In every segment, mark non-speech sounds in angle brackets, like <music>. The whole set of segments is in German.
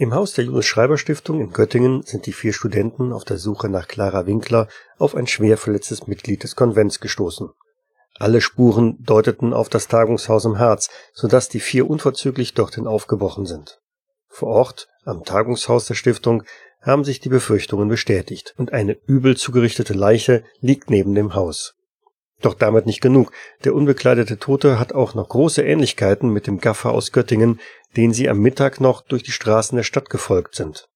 Im Haus der Julius Schreiber Stiftung in Göttingen sind die vier Studenten auf der Suche nach Clara Winkler auf ein schwer verletztes Mitglied des Konvents gestoßen. Alle Spuren deuteten auf das Tagungshaus im Harz, so dass die vier unverzüglich dorthin aufgebrochen sind. Vor Ort, am Tagungshaus der Stiftung, haben sich die Befürchtungen bestätigt und eine übel zugerichtete Leiche liegt neben dem Haus. Doch damit nicht genug. Der unbekleidete Tote hat auch noch große Ähnlichkeiten mit dem Gaffer aus Göttingen, den sie am Mittag noch durch die Straßen der Stadt gefolgt sind.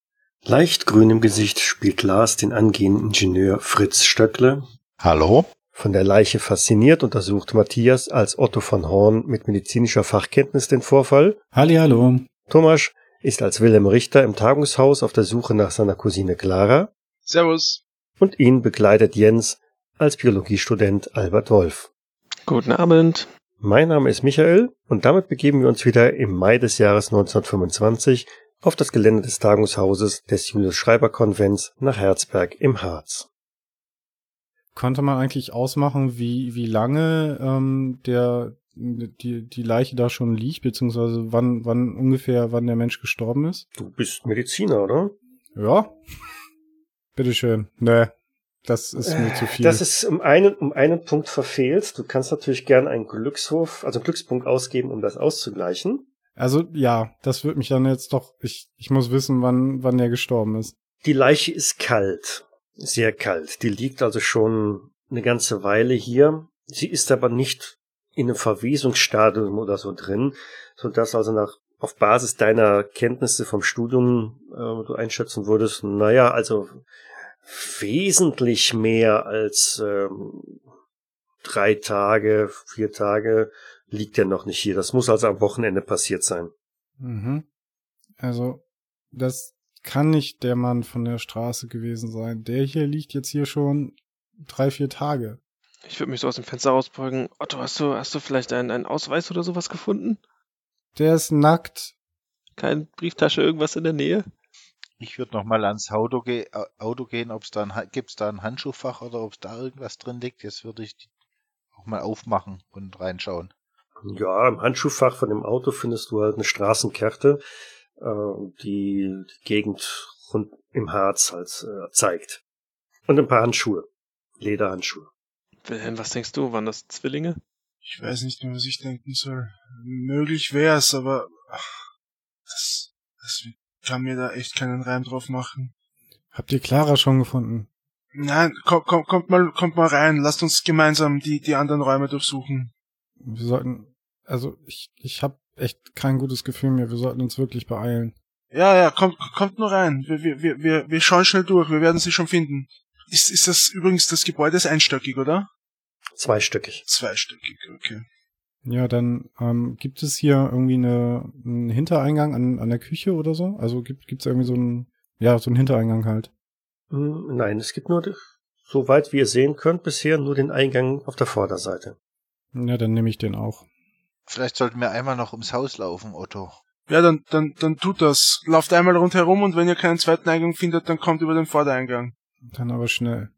Leicht grün im Gesicht spielt Lars den angehenden Ingenieur Fritz Stöckle. Hallo? Von der Leiche fasziniert untersucht Matthias als Otto von Horn mit medizinischer Fachkenntnis den Vorfall. Hallo. Thomas ist als Wilhelm Richter im Tagungshaus auf der Suche nach seiner Cousine Clara. Servus. Und ihn begleitet Jens als Biologiestudent Albert Wolf. Guten Abend. Mein Name ist Michael und damit begeben wir uns wieder im Mai des Jahres 1925 auf das Gelände des Tagungshauses des Julius Schreiber Konvents nach Herzberg im Harz. Konnte man eigentlich ausmachen, wie, wie lange ähm, der, die, die Leiche da schon liegt, beziehungsweise wann, wann ungefähr, wann der Mensch gestorben ist? Du bist Mediziner, oder? Ja. Bitteschön. Nee, das ist mir zu viel. Das ist um einen, um einen Punkt verfehlt. Du kannst natürlich gern einen Glückshof, also einen Glückspunkt ausgeben, um das auszugleichen. Also ja, das wird mich dann jetzt doch, ich, ich muss wissen, wann, wann der gestorben ist. Die Leiche ist kalt. Sehr kalt. Die liegt also schon eine ganze Weile hier. Sie ist aber nicht in einem Verwesungsstadium oder so drin, so dass also nach auf Basis deiner Kenntnisse vom Studium äh, du einschätzen würdest, naja, also wesentlich mehr als ähm, drei Tage, vier Tage liegt er noch nicht hier. Das muss also am Wochenende passiert sein. Mhm. Also, das kann nicht der Mann von der Straße gewesen sein. Der hier liegt jetzt hier schon drei, vier Tage. Ich würde mich so aus dem Fenster rausbeugen. Otto, hast du, hast du vielleicht einen, einen Ausweis oder sowas gefunden? Der ist nackt. Keine Brieftasche, irgendwas in der Nähe? Ich würde noch mal ans Auto, ge Auto gehen, ob es da ein, gibt's da ein Handschuhfach oder ob es da irgendwas drin liegt. Jetzt würde ich auch mal aufmachen und reinschauen. Ja, im Handschuhfach von dem Auto findest du halt eine Straßenkarte, äh, die die Gegend rund im Harz halt äh, zeigt. Und ein paar Handschuhe. Lederhandschuhe. Wilhelm, was denkst du? Waren das Zwillinge? Ich weiß nicht mehr, was ich denken soll. Möglich wär's, aber ach, das, das kann mir da echt keinen Reim drauf machen. Habt ihr Clara schon gefunden? Nein, komm, komm, kommt mal, kommt mal rein. Lasst uns gemeinsam die, die anderen Räume durchsuchen. Wir sollten, also ich, ich habe echt kein gutes Gefühl mehr. Wir sollten uns wirklich beeilen. Ja, ja, kommt, kommt nur rein. Wir, wir, wir, wir schauen schnell durch. Wir werden sie schon finden. Ist, ist das übrigens, das Gebäude ist einstöckig, oder? Zweistöckig. Zweistöckig, okay. Ja, dann ähm, gibt es hier irgendwie eine, einen Hintereingang an, an der Küche oder so? Also gibt es irgendwie so einen, ja, so einen Hintereingang halt? Hm, nein, es gibt nur, soweit wie ihr sehen könnt, bisher nur den Eingang auf der Vorderseite. Ja, dann nehme ich den auch. Vielleicht sollten wir einmal noch ums Haus laufen, Otto. Ja, dann, dann, dann tut das. Lauft einmal rundherum und wenn ihr keinen zweiten Eingang findet, dann kommt über den Vordereingang. Dann aber schnell.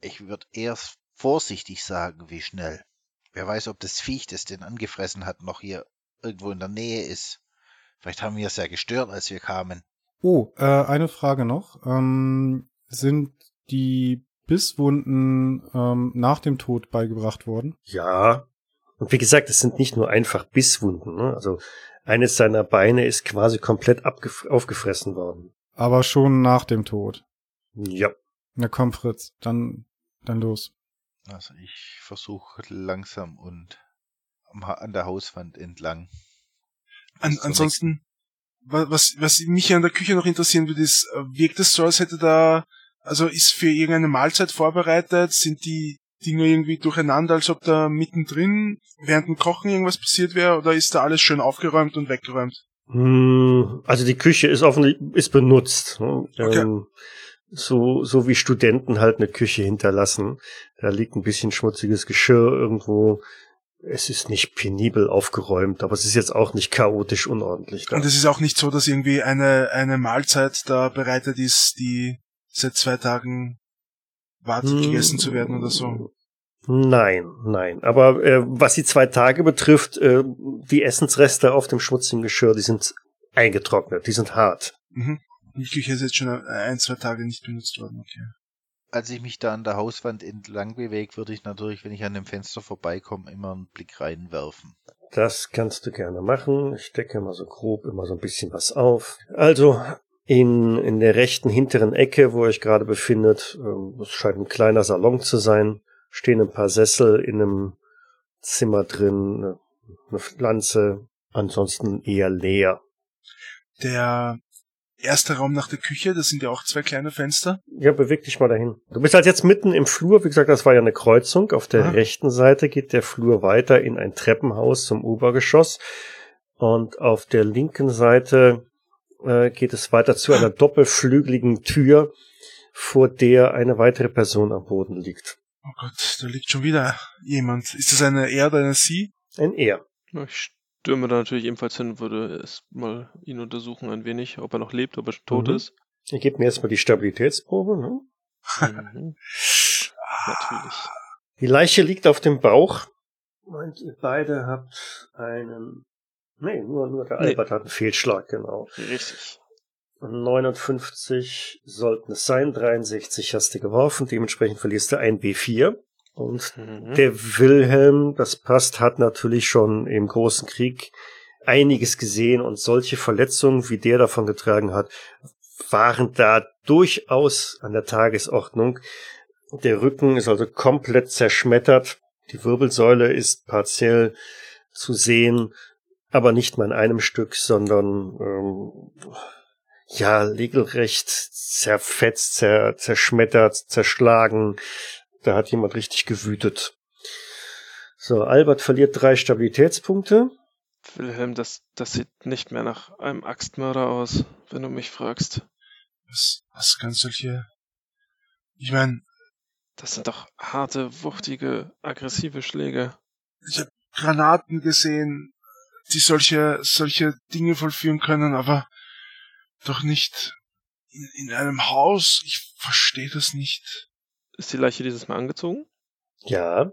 Ich würde erst vorsichtig sagen, wie schnell. Wer weiß, ob das Viech, das den angefressen hat, noch hier irgendwo in der Nähe ist. Vielleicht haben wir es ja gestört, als wir kamen. Oh, äh, eine Frage noch. Ähm, sind die Bisswunden ähm, nach dem Tod beigebracht worden? Ja. Und wie gesagt, es sind nicht nur einfach Bisswunden. Ne? Also eines seiner Beine ist quasi komplett aufgefressen worden. Aber schon nach dem Tod. Ja. Na komm, Fritz, dann, dann los. Also ich versuche langsam und an der Hauswand entlang. An, ansonsten, was, was mich an der Küche noch interessieren würde, ist, äh, wirkt es so, als hätte da, also ist für irgendeine Mahlzeit vorbereitet, sind die Dinge irgendwie durcheinander, als ob da mittendrin während dem Kochen irgendwas passiert wäre, oder ist da alles schön aufgeräumt und weggeräumt? Hm, also die Küche ist offensichtlich, ist benutzt. Ne? Okay. Ähm, so, so wie Studenten halt eine Küche hinterlassen. Da liegt ein bisschen schmutziges Geschirr irgendwo. Es ist nicht penibel aufgeräumt, aber es ist jetzt auch nicht chaotisch unordentlich. Da. Und es ist auch nicht so, dass irgendwie eine, eine Mahlzeit da bereitet ist, die seit zwei Tagen wartet, hm, gegessen zu werden oder so. Nein, nein. Aber äh, was die zwei Tage betrifft, äh, die Essensreste auf dem schmutzigen Geschirr, die sind eingetrocknet, die sind hart. Mhm. Die Küche ist jetzt schon ein, zwei Tage nicht benutzt worden, okay. Als ich mich da an der Hauswand entlang bewege, würde ich natürlich, wenn ich an dem Fenster vorbeikomme, immer einen Blick reinwerfen. Das kannst du gerne machen. Ich decke mal so grob immer so ein bisschen was auf. Also in, in der rechten hinteren Ecke, wo ihr euch gerade befindet, ähm, es scheint ein kleiner Salon zu sein, stehen ein paar Sessel in einem Zimmer drin, eine Pflanze, ansonsten eher leer. Der erste Raum nach der Küche, das sind ja auch zwei kleine Fenster. Ja, beweg dich mal dahin. Du bist halt jetzt mitten im Flur. Wie gesagt, das war ja eine Kreuzung. Auf der Aha. rechten Seite geht der Flur weiter in ein Treppenhaus zum Obergeschoss. Und auf der linken Seite äh, geht es weiter zu einer doppelflügeligen Tür, vor der eine weitere Person am Boden liegt. Oh Gott, da liegt schon wieder jemand. Ist das eine Er oder eine Sie? Ein Er. Ja, Ich stürme da natürlich ebenfalls hin, würde erst mal ihn untersuchen ein wenig, ob er noch lebt, ob er tot Mhm. ist. Ihr gebt mir erstmal die Stabilitätsprobe. Ne? Mhm. <laughs> Natürlich. Die Leiche liegt auf dem Bauch. Und ihr beide habt einen. Nee, nur, nur der Nee. Albert hat einen Fehlschlag, genau. Richtig. 59 sollten es sein, 63 hast du geworfen, dementsprechend verlierst du ein B4. Und Mhm. der Wilhelm, das passt, hat natürlich schon im Großen Krieg einiges gesehen und solche Verletzungen, wie der davon getragen hat, waren da durchaus an der Tagesordnung. Der Rücken ist also komplett zerschmettert. Die Wirbelsäule ist partiell zu sehen, aber nicht mal in einem Stück, sondern ähm, ja, regelrecht zerfetzt, zer, zerschmettert, zerschlagen. Da hat jemand richtig gewütet. So, Albert verliert drei Stabilitätspunkte. Wilhelm, das, das sieht nicht mehr nach einem Axtmörder aus, wenn du mich fragst. Was, was kann solche... Ich meine, Das sind doch harte, wuchtige, aggressive Schläge. ich habe Granaten gesehen, die solche, solche Dinge vollführen können, aber doch nicht in, in einem Haus. Ich verstehe das nicht. Ist die Leiche dieses Mal angezogen? Ja,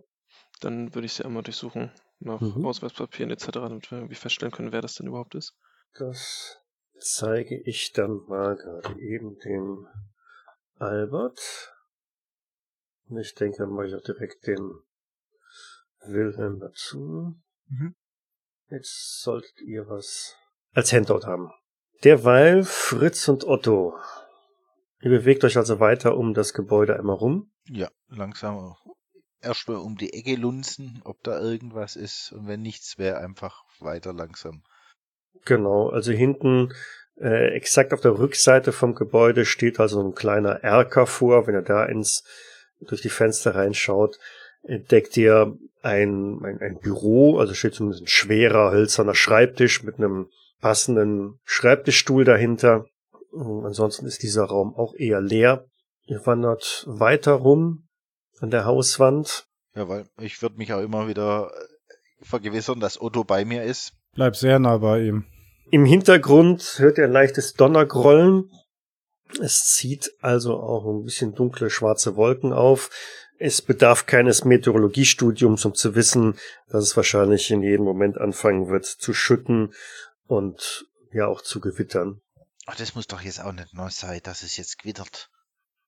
Dann würde ich sie einmal durchsuchen. Nach Mhm. Ausweispapieren etc., damit wir irgendwie feststellen können, wer das denn überhaupt ist. das zeige ich dann mal gerade eben dem Albert. Und ich denke, dann mache ich auch direkt den Wilhelm dazu. Mhm. Jetzt solltet ihr was als Handout haben. Derweil Fritz und Otto. Ihr bewegt euch also weiter um das Gebäude einmal rum. Ja, langsam erstmal um die Ecke lunzen, ob da irgendwas ist. Und wenn nichts wäre, einfach weiter langsam. Genau, also hinten äh, exakt auf der Rückseite vom Gebäude steht also ein kleiner Erker vor. Wenn ihr da ins durch die Fenster reinschaut, entdeckt ihr ein, ein, ein Büro, also steht zumindest ein schwerer, hölzerner Schreibtisch mit einem passenden Schreibtischstuhl dahinter. Ansonsten ist dieser Raum auch eher leer. Ihr wandert weiter rum an der Hauswand. Ja, weil ich würde mich auch immer wieder äh, vergewissern, dass Otto bei mir ist. Bleib sehr nah bei ihm. Im Hintergrund hört ihr ein leichtes Donnergrollen. Es zieht also auch ein bisschen dunkle schwarze Wolken auf. Es bedarf keines Meteorologiestudiums, um zu wissen, dass es wahrscheinlich in jedem Moment anfangen wird zu schütten und ja auch zu gewittern. Ach, das muss doch jetzt auch nicht neu sein, dass es jetzt gewittert.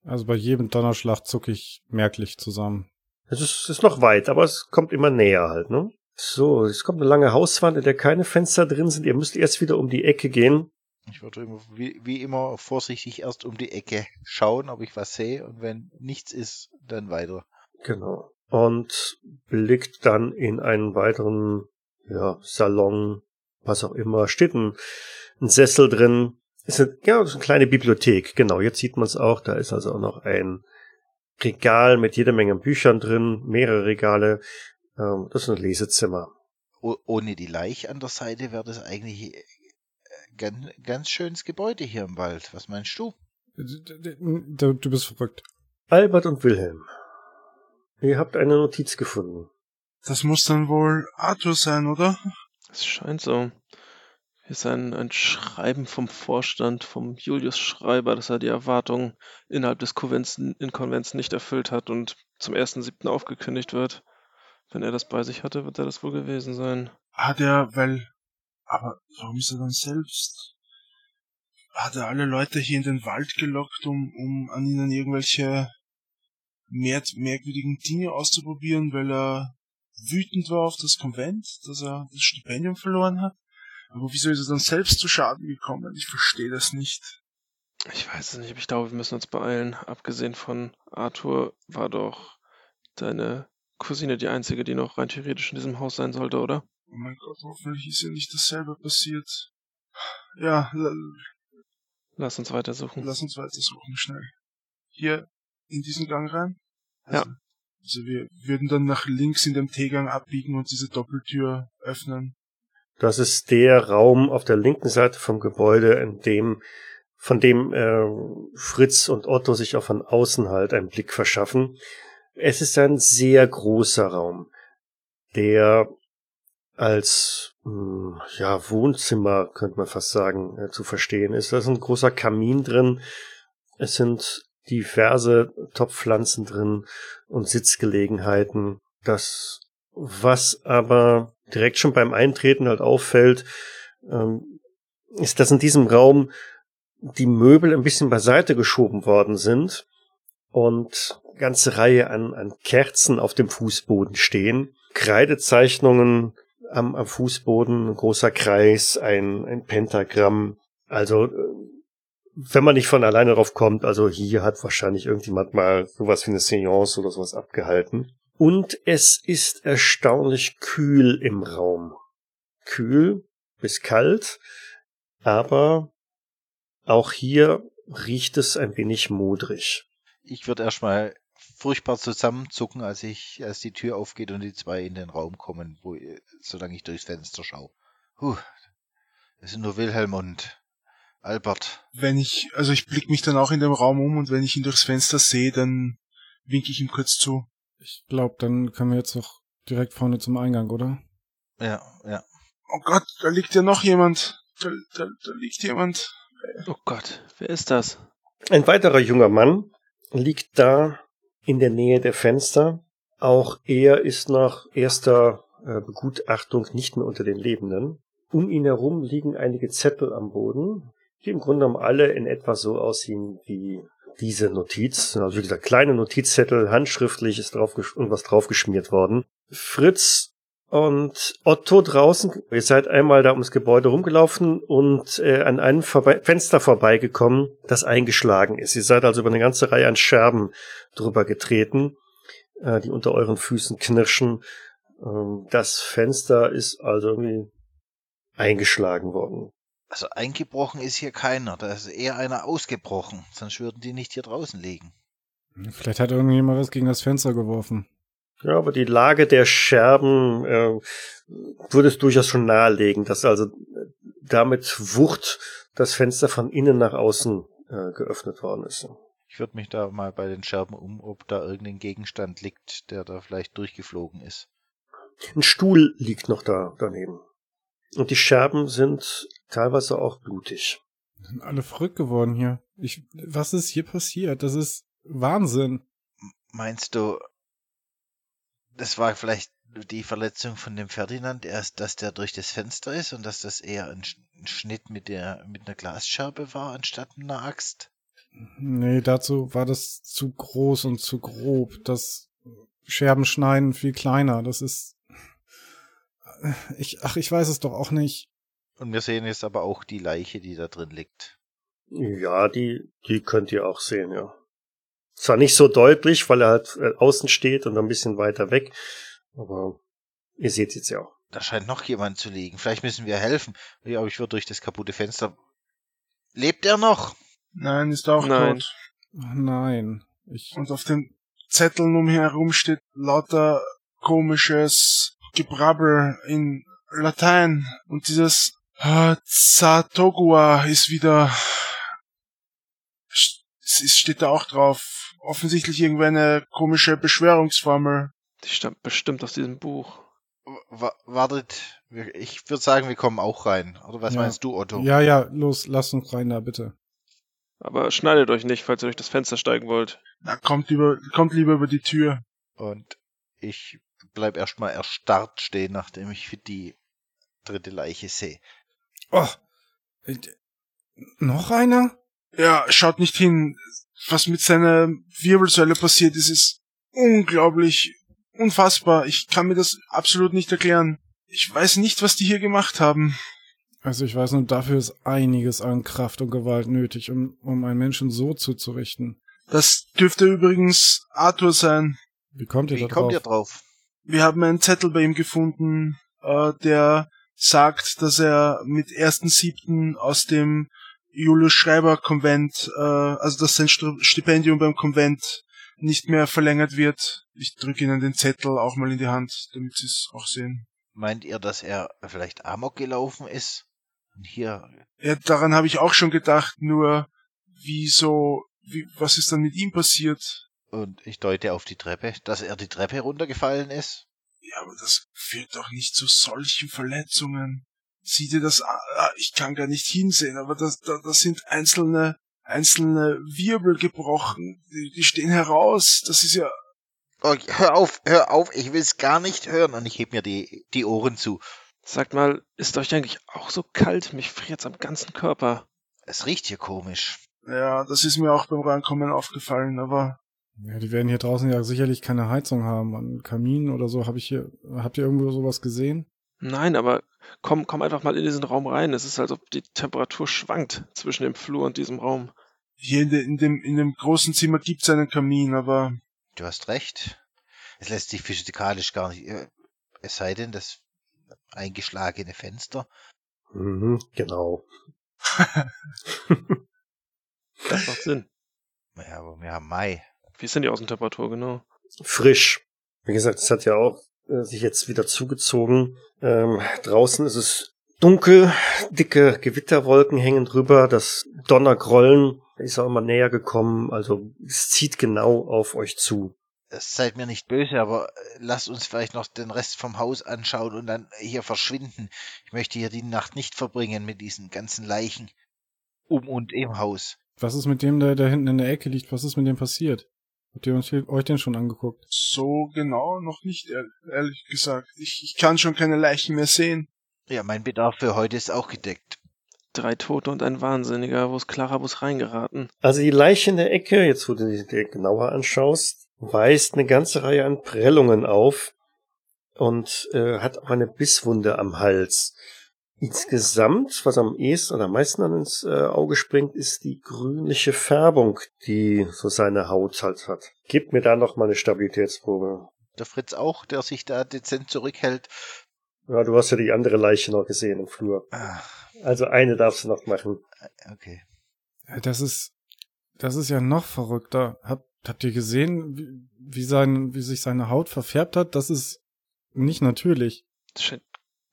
Also bei jedem Donnerschlag zucke ich merklich zusammen. Es ist, ist noch weit, aber es kommt immer näher halt, ne? So, es kommt eine lange Hauswand, in der keine Fenster drin sind. Ihr müsst erst wieder um die Ecke gehen. Ich würde immer, wie, wie immer vorsichtig erst um die Ecke schauen, ob ich was sehe. Und wenn nichts ist, dann weiter. Genau. Und blickt dann in einen weiteren ja, Salon, was auch immer. Steht ein, ein Sessel drin. Ist eine, ja, ist eine kleine Bibliothek. Genau, jetzt sieht man es auch. Da ist also auch noch ein Regal mit jeder Menge Büchern drin, mehrere Regale. Ähm, das ist ein Lesezimmer. Ohne die Leiche an der Seite wäre das eigentlich äh, ganz, ganz schönes Gebäude hier im Wald. Was meinst du? Du, du bist verrückt. Albert und Wilhelm. Ihr habt eine Notiz gefunden. Das muss dann wohl Arthur sein, oder? Es scheint so. Ist ein, ein Schreiben vom Vorstand, vom Julius Schreiber, dass er die Erwartungen innerhalb des Konvents, in Konvents nicht erfüllt hat und zum 1.7. aufgekündigt wird. Wenn er das bei sich hatte, wird er das wohl gewesen sein. Hat er, weil... Aber warum ist er dann selbst? hat er alle Leute hier in den Wald gelockt, um, um an ihnen irgendwelche mehr, merkwürdigen Dinge auszuprobieren, weil er wütend war auf das Konvent, dass er das Stipendium verloren hat. Aber wieso ist er dann selbst zu Schaden gekommen? Ich verstehe das nicht. Ich weiß es nicht, aber ich glaube, wir müssen uns beeilen. Abgesehen von Arthur war doch deine Cousine die einzige, die noch rein theoretisch in diesem Haus sein sollte, oder? Oh mein Gott, hoffentlich ist ja nicht dasselbe passiert. Ja, lass uns weitersuchen. Lass uns weitersuchen, schnell. Hier in diesen Gang rein? Also, ja. Also wir würden dann nach links in dem T-Gang abbiegen und diese Doppeltür öffnen. Das ist der Raum auf der linken Seite vom Gebäude, in dem von dem äh, Fritz und Otto sich auch von außen halt einen Blick verschaffen. Es ist ein sehr großer Raum, der als mh, hm, ja Wohnzimmer könnte man fast sagen äh, zu verstehen ist. Da ist ein großer Kamin drin. Es sind diverse Topfpflanzen drin und Sitzgelegenheiten. Das, was aber direkt schon beim Eintreten halt auffällt, ähm, ist, dass in diesem Raum die Möbel ein bisschen beiseite geschoben worden sind und ganze Reihe an, an Kerzen auf dem Fußboden stehen, Kreidezeichnungen am, am Fußboden, ein großer Kreis, ein, ein Pentagramm. Also äh, wenn man nicht von alleine drauf kommt, also hier hat wahrscheinlich irgendjemand mal sowas wie eine Seance oder sowas abgehalten. Und es ist erstaunlich kühl im Raum. Kühl bis kalt, aber auch hier riecht es ein wenig modrig. Ich würde erstmal furchtbar zusammenzucken, als ich, als die Tür aufgeht und die zwei in den Raum kommen, wo, solange ich durchs Fenster schaue. Huh, das sind nur Wilhelm und Albert. Wenn ich, also ich blick mich dann auch in dem Raum um und wenn ich ihn durchs Fenster sehe, dann winke ich ihm kurz zu. Ich glaube, dann können wir jetzt noch direkt vorne zum Eingang, oder? Ja, ja. Oh Gott, da liegt ja noch jemand. Da, da, da liegt jemand. Oh Gott, wer ist das? Ein weiterer junger Mann liegt da in der Nähe der Fenster. Auch er ist nach erster äh, Begutachtung nicht mehr unter den Lebenden. Um ihn herum liegen einige Zettel am Boden, die im Grunde genommen alle in etwa so aussehen wie diese Notiz. Also wie gesagt, kleine Notizzettel, handschriftlich ist drauf irgendwas draufgeschmiert worden. Fritz und Otto draußen, ihr seid einmal da ums Gebäude rumgelaufen und äh, an einem vorbei Fenster vorbeigekommen, das eingeschlagen ist. Ihr seid also über eine ganze Reihe an Scherben drüber getreten, äh, die unter euren Füßen knirschen. Ähm, das Fenster ist also irgendwie eingeschlagen worden. Also eingebrochen ist hier keiner, da ist eher einer ausgebrochen, sonst würden die nicht hier draußen liegen. Vielleicht hat irgendjemand was gegen das Fenster geworfen. Ja, aber die Lage der Scherben äh, würde es durchaus schon nahelegen, dass also damit Wucht das Fenster von innen nach außen äh, geöffnet worden ist. Ich würde mich da mal bei den Scherben um, ob da irgendein Gegenstand liegt, der da vielleicht durchgeflogen ist. Ein Stuhl liegt noch da daneben. Und die Scherben sind teilweise auch blutig. Sind alle verrückt geworden hier. Ich, was ist hier passiert? Das ist Wahnsinn. Meinst du, das war vielleicht die Verletzung von dem Ferdinand erst, dass der durch das Fenster ist und dass das eher ein, Schnitt mit der mit einer Glasscherbe war anstatt einer Axt? Nee, dazu war das zu groß und zu grob. Das Scherben schneiden viel kleiner. Das ist ich, ach, ich weiß es doch auch nicht. Und wir sehen jetzt aber auch die Leiche, die da drin liegt. Ja, die, die könnt ihr auch sehen, ja. Zwar nicht so deutlich, weil er halt äh, außen steht und ein bisschen weiter weg, aber ihr seht jetzt ja auch. Da scheint noch jemand zu liegen. Vielleicht müssen wir helfen. Ja, aber ich würde durch das kaputte Fenster. Lebt er noch? Nein, ist auch Nein. tot. Nein. Ich Und auf den Zetteln um ihn herum steht lauter komisches Gebrabbel in Latein und dieses äh, Zatogua ist wieder es steht da auch drauf. Offensichtlich irgendwie eine komische Beschwörungsformel. Die stammt bestimmt aus diesem Buch. W wartet, ich würde sagen, wir kommen auch rein. Oder was Ja. meinst du, Otto? Ja, ja, los, lasst uns rein da, bitte. Aber schneidet euch nicht, falls ihr durch das Fenster steigen wollt. Na, kommt lieber, kommt lieber über die Tür. Und ich bleib erstmal erstarrt stehen, nachdem ich die dritte Leiche sehe. Oh, Noch einer? Ja, schaut nicht hin. Was mit seiner Wirbelsäule passiert ist, ist unglaublich, unfassbar. Ich kann mir das absolut nicht erklären. Ich weiß nicht, was die hier gemacht haben. Also ich weiß nur, dafür ist einiges an Kraft und Gewalt nötig, um, um einen Menschen so zuzurichten. Das dürfte übrigens Arthur sein. Wie kommt ihr Wie da kommt drauf? ihr drauf? Wir haben einen Zettel bei ihm gefunden, äh, der sagt, dass er mit 1.7. aus dem Julius Schreiber Konvent, äh, also dass sein Stipendium beim Konvent nicht mehr verlängert wird. Ich drücke Ihnen den Zettel auch mal in die Hand, damit Sie es auch sehen. Meint ihr, dass er vielleicht Amok gelaufen ist? Und hier, Ja, daran habe ich auch schon gedacht, nur wieso, wie, was ist dann mit ihm passiert? Und ich deute auf die Treppe, dass er die Treppe runtergefallen ist? Ja, aber das führt doch nicht zu solchen Verletzungen. Sieh dir das an. Ich kann gar nicht hinsehen, aber das, da, das sind einzelne, einzelne Wirbel gebrochen. Die, die stehen heraus. Das ist ja, Oh, hör auf, hör auf, ich will's gar nicht hören. Und ich heb mir die, die Ohren zu. Sagt mal, ist euch eigentlich auch so kalt? Mich friert's am ganzen Körper. Es riecht hier komisch. ja, das ist mir auch beim Reinkommen aufgefallen, aber Ja, die werden hier draußen ja sicherlich keine Heizung haben. An Kamin oder so habe ich hier. Habt ihr irgendwo sowas gesehen? Nein, aber komm, komm einfach mal in diesen Raum rein. Es ist, als ob die Temperatur schwankt zwischen dem Flur und diesem Raum. hier in, de, in dem, in dem großen Zimmer gibt's einen Kamin, aber Du hast recht. Es lässt sich physikalisch gar nicht, äh, es sei denn, das eingeschlagene Fenster. Mhm, genau. Das macht Sinn. Ja, aber wir haben Mai. Wie ist denn die Außentemperatur genau? Frisch. Wie gesagt, es hat ja auch äh, sich jetzt wieder zugezogen. Ähm, draußen ist es dunkel, dicke Gewitterwolken hängen drüber, das Donnergrollen ist auch immer näher gekommen, also es zieht genau auf euch zu. Es seid mir nicht böse, aber äh, lasst uns vielleicht noch den Rest vom Haus anschauen und dann hier verschwinden. Ich möchte hier die Nacht nicht verbringen mit diesen ganzen Leichen um und im Haus. Was ist mit dem, der da hinten in der Ecke liegt? Was ist mit dem passiert? Habt ihr uns, euch den schon angeguckt? so genau noch nicht, ehr- ehrlich gesagt. Ich, ich kann schon keine Leichen mehr sehen. Ja, mein Bedarf für heute ist auch gedeckt. Drei Tote und ein Wahnsinniger. Wo ist Clarabus reingeraten? Also die Leiche in der Ecke, jetzt wo du dir genauer anschaust, weist eine ganze Reihe an Prellungen auf und äh, hat auch eine Bisswunde am Hals. Insgesamt, was am ehesten oder am meisten an ins äh, Auge springt, ist die grünliche Färbung, die so seine Haut halt hat. Gib mir da noch mal eine Stabilitätsprobe. Der Fritz auch, der sich da dezent zurückhält. Ja, du hast ja die andere Leiche noch gesehen im Flur. Ah, Also eine darfst du noch machen. okay. Ja, Das ist, das ist ja noch verrückter. Habt, habt ihr gesehen, wie, wie sein, wie sich seine Haut verfärbt hat? Das ist nicht natürlich. Das scheint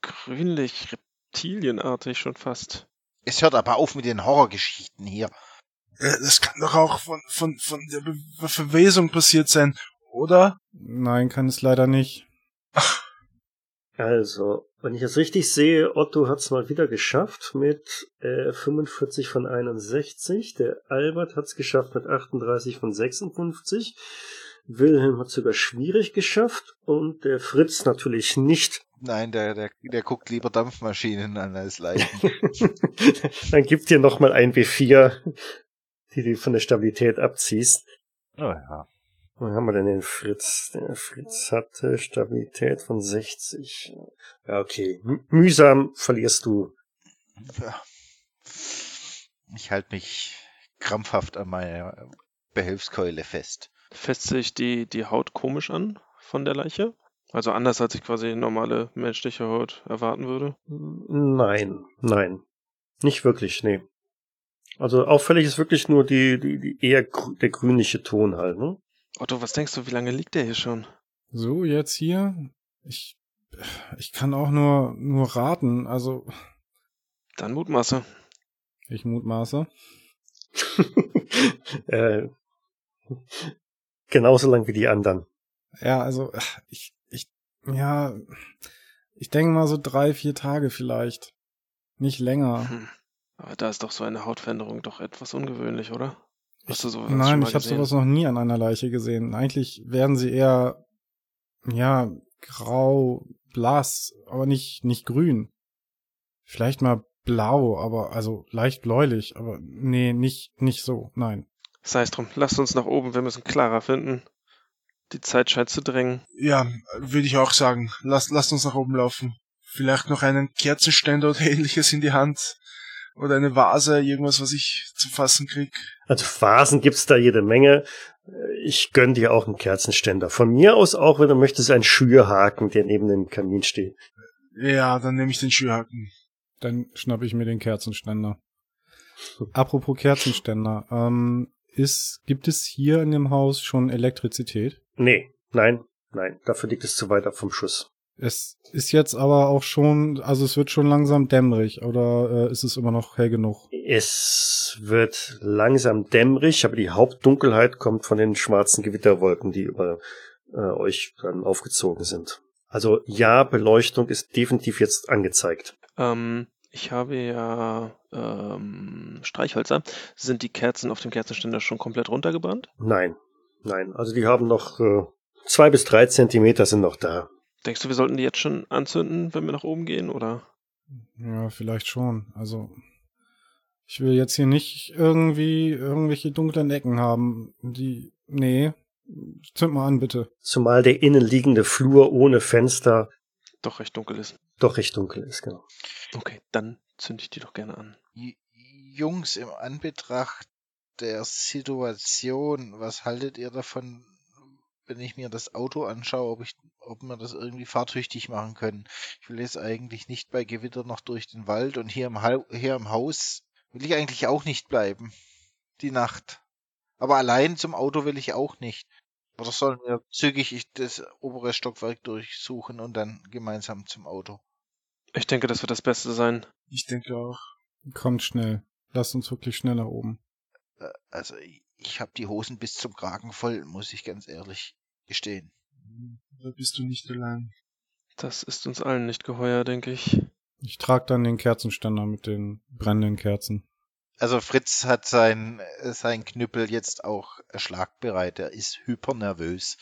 grünlich, reptilienartig schon fast. Es hört aber auf mit den Horrorgeschichten hier. Äh, Das kann doch auch von, von, von der Be Verwesung passiert sein, oder? Nein, kann es leider nicht. Also, wenn ich es richtig sehe, Otto hat es mal wieder geschafft mit äh, 45 von 61. Der Albert hat es geschafft mit 38 von 56. Wilhelm hat sogar schwierig geschafft und der Fritz natürlich nicht. Nein, der, der, der guckt lieber Dampfmaschinen an als Leichen. <laughs> Dann gibt dir noch mal ein W4, die du von der Stabilität abziehst. oh ja. Wo haben wir denn den Fritz? Der Fritz hatte Stabilität von 60. Ja, okay. M mühsam verlierst du. Ich halte mich krampfhaft an meiner Behelfskeule fest. Fässt sich die, die Haut komisch an von der Leiche? Also anders als ich quasi normale menschliche Haut erwarten würde. Nein, nein. Nicht wirklich, nee. Also auffällig ist wirklich nur die, die, die eher grü der grünliche Ton halt, ne? Otto, was denkst du, wie lange liegt der hier schon? So, jetzt hier? Ich, ich kann auch nur, nur raten. Also, Dann Mutmaße. ich mutmaße. <laughs> äh, genauso lang wie die anderen. Ja, also, ich, ja, ich denke mal so drei, vier Tage vielleicht. Nicht länger. Hm. Aber da ist doch so eine Hautveränderung doch etwas ungewöhnlich, oder? Hast du sowas Nein, ich habe sowas noch nie an einer Leiche gesehen. Eigentlich werden sie eher, ja, grau, blass, aber nicht, nicht grün. Vielleicht mal blau, aber also leicht bläulich, aber nee, nicht, nicht so, nein. Sei es drum, lasst uns nach oben, wir müssen Clara finden. Die Zeit scheint zu drängen. Ja, würde ich auch sagen. Lasst, lasst uns nach oben laufen. Vielleicht noch einen Kerzenständer oder <laughs> ähnliches in die Hand. Oder eine Vase, irgendwas, was ich zu fassen krieg. Also Vasen gibt's da jede Menge. Ich gönn dir auch einen Kerzenständer. Von mir aus auch, wenn du möchtest, einen Schürhaken, der neben dem Kamin steht. Ja, dann nehme ich den Schürhaken. Dann schnapp ich mir den Kerzenständer. Apropos Kerzenständer, ähm, ist, gibt es hier in dem Haus schon Elektrizität? Nee, nein, nein, dafür liegt es zu weit ab vom Schuss. Es ist jetzt aber auch schon, also es wird schon langsam dämmerig, oder äh, ist es immer noch hell genug? Es wird langsam dämmerig, aber die Hauptdunkelheit kommt von den schwarzen Gewitterwolken, die über äh, euch dann aufgezogen sind. Also ja, Beleuchtung ist definitiv jetzt angezeigt. Ähm, ich habe ja ähm, Streichhölzer. Sind die Kerzen auf dem Kerzenständer schon komplett runtergebrannt? Nein, nein. Also die haben noch äh, zwei bis drei Zentimeter sind noch da. Denkst du, wir sollten die jetzt schon anzünden, wenn wir nach oben gehen, oder? Ja, vielleicht schon. Also ich will jetzt hier nicht irgendwie irgendwelche dunklen Ecken haben. Die, nee, zünd mal an, bitte. Zumal der innenliegende Flur ohne Fenster Doch recht dunkel ist. doch recht dunkel ist, genau. Okay, dann zünde ich die doch gerne an. Jungs, im Anbetracht der Situation, was haltet ihr davon, wenn ich mir das Auto anschaue, ob ich, ob wir das irgendwie fahrtüchtig machen können? Ich will jetzt eigentlich nicht bei Gewitter noch durch den Wald und hier im, Hau- hier im Haus will ich eigentlich auch nicht bleiben. Die Nacht. Aber allein zum Auto will ich auch nicht. Oder sollen wir zügig ich- das obere Stockwerk durchsuchen und dann gemeinsam zum Auto? Ich denke, das wird das Beste sein. Ich denke auch. Kommt schnell. Lasst uns wirklich schnell nach oben. Äh, Also ich- ich habe die Hosen bis zum Kragen voll, muss ich ganz ehrlich gestehen. Da bist du nicht allein. Das ist uns allen nicht geheuer, denke ich. Ich trage dann den Kerzenständer mit den brennenden Kerzen. Also Fritz hat sein, äh, sein Knüppel jetzt auch schlagbereit. Er ist hypernervös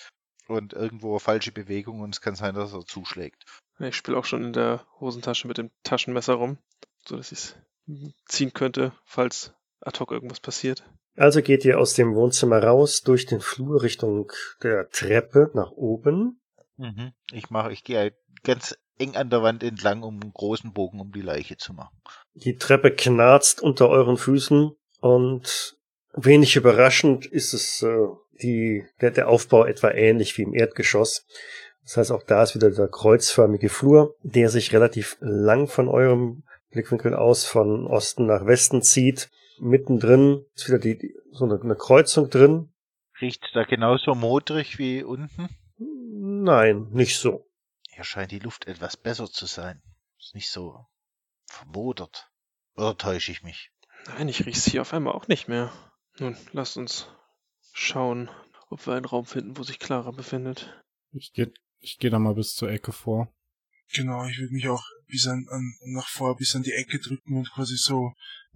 und irgendwo falsche Bewegung und es kann sein, dass er zuschlägt. Ich spiele auch schon in der Hosentasche mit dem Taschenmesser rum, so dass ich es ziehen könnte, falls ad hoc irgendwas passiert. Also geht ihr aus dem Wohnzimmer raus, durch den Flur Richtung der Treppe nach oben. Mhm. Ich mache, ich gehe halt ganz eng an der Wand entlang, um einen großen Bogen um die Leiche zu machen. Die Treppe knarzt unter euren Füßen und wenig überraschend ist es äh, die, der, der Aufbau etwa ähnlich wie im Erdgeschoss. Das heißt, auch da ist wieder der kreuzförmige Flur, der sich relativ lang von eurem Blickwinkel aus von Osten nach Westen zieht. Mittendrin ist wieder die, die so eine, eine Kreuzung drin. Riecht da genauso modrig wie unten? Nein, nicht so. Hier scheint die Luft etwas besser zu sein. Ist nicht so vermodert. Oder täusche ich mich? Nein, ich riech's hier auf einmal auch nicht mehr. Nun, lasst uns schauen, ob wir einen Raum finden, wo sich Clara befindet. Ich gehe ich geh da mal bis zur Ecke vor. Genau, ich würde mich auch bis an, an nach vor, bis an die Ecke drücken und quasi so